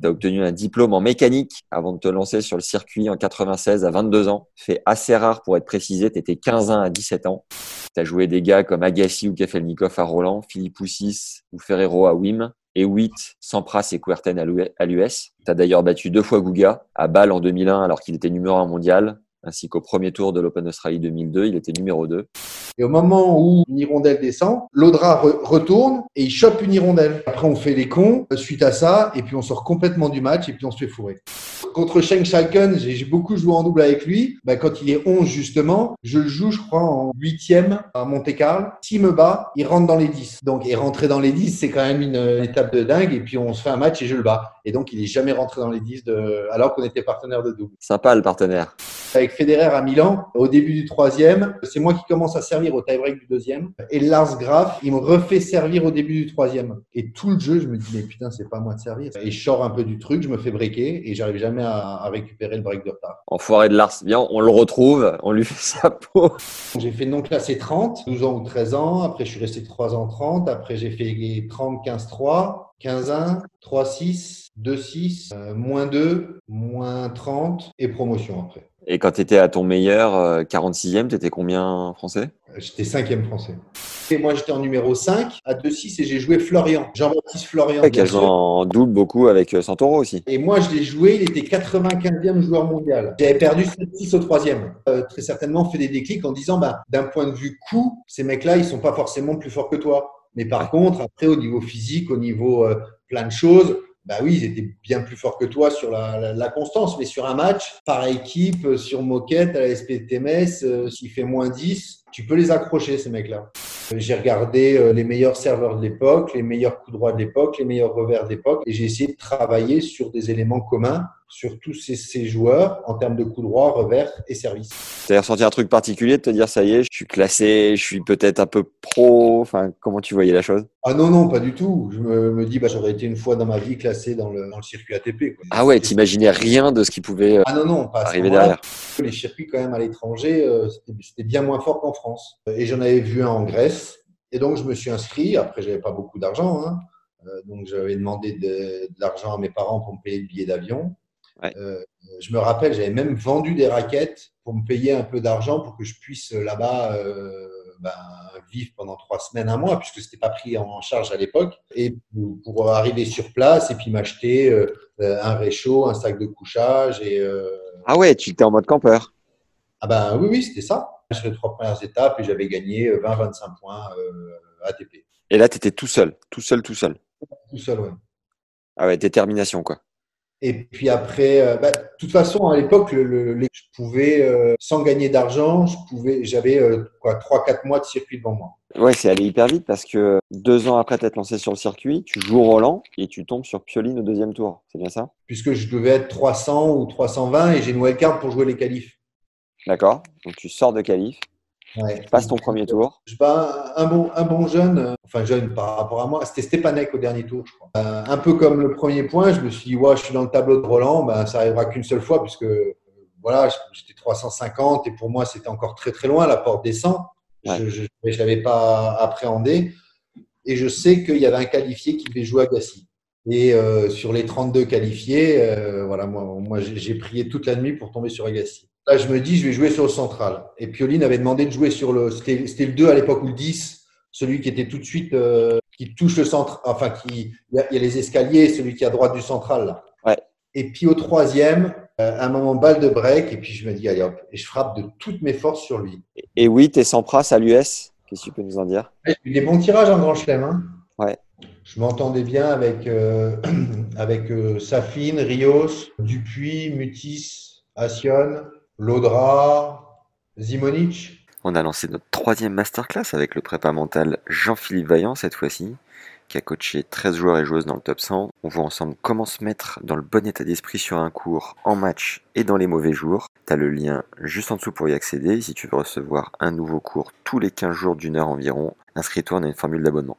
Tu as obtenu un diplôme en mécanique avant de te lancer sur le circuit en 96 à 22 ans. Fait assez rare pour être précisé, tu étais 15 ans à 17 ans. Tu as joué des gars comme Agassi ou Kafelnikov à Roland, Philippe Poussis ou Ferrero à Wim et 8 Sampras et Kuerten à l'US. Tu as d'ailleurs battu deux fois Guga à Bâle en 2001 alors qu'il était numéro 1 mondial, ainsi qu'au premier tour de l'Open Australie 2002, il était numéro 2. Et au moment où une hirondelle descend, l'Audra re- retourne et il chope une hirondelle. Après, on fait les cons euh, suite à ça, et puis on sort complètement du match, et puis on se fait fourrer. Contre Sheng Schalken, j'ai beaucoup joué en double avec lui. Bah, quand il est 11, justement, je le joue, je crois, en huitième à Monte-Carlo. S'il me bat, il rentre dans les 10. Donc, et rentrer dans les 10, c'est quand même une, étape de dingue, et puis on se fait un match et je le bats. Et donc, il est jamais rentré dans les 10 de... alors qu'on était partenaire de double. Sympa le partenaire. Avec Federer à Milan, au début du troisième, c'est moi qui commence à servir au tie-break du deuxième. Et Lars Graf, il me refait servir au début du troisième. Et tout le jeu, je me dis, mais putain, c'est pas à moi de servir. Et je sors un peu du truc, je me fais breaker et j'arrive jamais à, à récupérer le break de retard. Enfoiré de Lars, bien, on le retrouve, on lui fait sa peau. J'ai fait non classé 30, 12 ans ou 13 ans. Après, je suis resté 3 ans 30. Après, j'ai fait 30, 15, 3, 15, 1, 3, 6, 2, 6, euh, moins 2, moins 30 et promotion après. Et quand tu étais à ton meilleur, euh, 46e, tu étais combien français? J'étais cinquième français. Et moi, j'étais en numéro 5 à 2-6 et j'ai joué Florian, Jean-Baptiste Florian. Ouais, ont en double beaucoup avec euh, Santoro aussi. Et moi, je l'ai joué, il était 95e joueur mondial. J'avais perdu 7-6 au troisième. Euh, très certainement fait des déclics en disant, bah, d'un point de vue coup, ces mecs-là, ils sont pas forcément plus forts que toi. Mais par contre, après, au niveau physique, au niveau euh, plein de choses, bah oui, ils étaient bien plus forts que toi sur la, la- la constance. Mais sur un match, par équipe, sur moquette, à la SPTMS, euh, s'il fait moins 10, tu peux les accrocher, ces mecs-là. Euh, J'ai regardé euh, les meilleurs serveurs de l'époque, les meilleurs coups droits de l'époque, les meilleurs revers de l'époque, et j'ai essayé de travailler sur des éléments communs sur tous ces, ces joueurs en termes de coups droits, revers et service. Tu as ressenti un truc particulier de te dire, ça y est, je suis classé, je suis peut-être un peu pro. Enfin, comment tu voyais la chose? Ah non, non, pas du tout. Je me, me dis, bah, j'aurais été une fois dans ma vie classé dans le, dans le circuit ATP. Quoi. Ah ouais, t'imaginais rien de ce qui pouvait euh, Ah non, non, pas arriver derrière. Les circuits, quand même, à l'étranger, euh, c'était c'était bien moins fort qu'en France. Et j'en avais vu un en Grèce. Et donc, je me suis inscrit. Après, j'avais pas beaucoup d'argent. Hein. Euh, donc, j'avais demandé de, de l'argent à mes parents pour me payer le billet d'avion. Ouais. Euh, je me rappelle, j'avais même vendu des raquettes pour me payer un peu d'argent pour que je puisse euh, là-bas euh, ben, vivre pendant trois semaines, un mois, puisque c'était pas pris en charge à l'époque. Et pour, pour arriver sur place et puis m'acheter euh, un réchaud, un sac de couchage et Ah ouais, tu étais en mode campeur. ah ben oui, oui, c'était ça. Sur les trois premières étapes, et j'avais gagné 20-25 points ATP. Et là, tu étais tout seul, tout seul, tout seul. Tout seul, ouais. Ah ouais, détermination, quoi. Et puis après, euh, bah, de toute façon, à l'époque, le, le- les- je pouvais, euh, sans gagner d'argent, je pouvais, j'avais euh, quoi, 3-4 mois de circuit devant moi. Ouais, c'est allé hyper vite parce que deux ans après t'être lancé sur le circuit, tu joues Roland et tu tombes sur Pioline au deuxième tour. C'est bien ça? Puisque je devais être 300 ou 320 et j'ai une wildcard pour jouer les qualifs. D'accord Donc tu sors de qualif, Ouais. tu passes ton premier tour. Je bats un bon, un bon jeune, euh, enfin jeune par rapport à moi, c'était Stepanek au dernier tour, je crois. Euh, un peu comme le premier point, je me suis dit, ouais, je suis dans le tableau de Roland, ben, ça arrivera qu'une seule fois, puisque euh, voilà, j'étais 350 et pour moi, c'était encore très très loin, la porte descend. Ouais. Je ne l'avais pas appréhendé. Et je sais qu'il y avait un qualifié qui devait jouer à Gassi. Et euh, sur les 32 qualifiés, euh, voilà, moi, moi j'ai j'ai prié toute la nuit pour tomber sur Agassi. Là, je me dis, je vais jouer sur le central. Et Pioline avait demandé de jouer sur le. C'était c'était le 2 à l'époque ou le 10, celui qui était tout de suite. euh, qui touche le centre. Enfin, qui, il y, a, il y a les escaliers, celui qui est à droite du central. Là. Ouais. Et puis au troisième, euh, un moment balle de break. Et puis je me dis, allez hop. Et je frappe de toutes mes forces sur lui. Et oui, t'es sans pras à l'US. Qu'est-ce que tu peux nous en dire? J'ai eu des bons tirages en grand chelem. Hein. Ouais. Je m'entendais bien avec, euh, avec euh, Safine, Rios, Dupuis, Mutis, Assion, Laudra, Zimonic. On a lancé notre troisième masterclass avec le prépa mental Jean-Philippe Vaillant cette fois-ci. qui a coaché 13 joueurs et joueuses dans le top 100. On voit ensemble comment se mettre dans le bon état d'esprit sur un cours, en match et dans les mauvais jours. Tu as le lien juste en dessous pour y accéder. Si tu veux recevoir un nouveau cours tous les 15 jours d'une heure environ, inscris-toi, a une formule d'abonnement.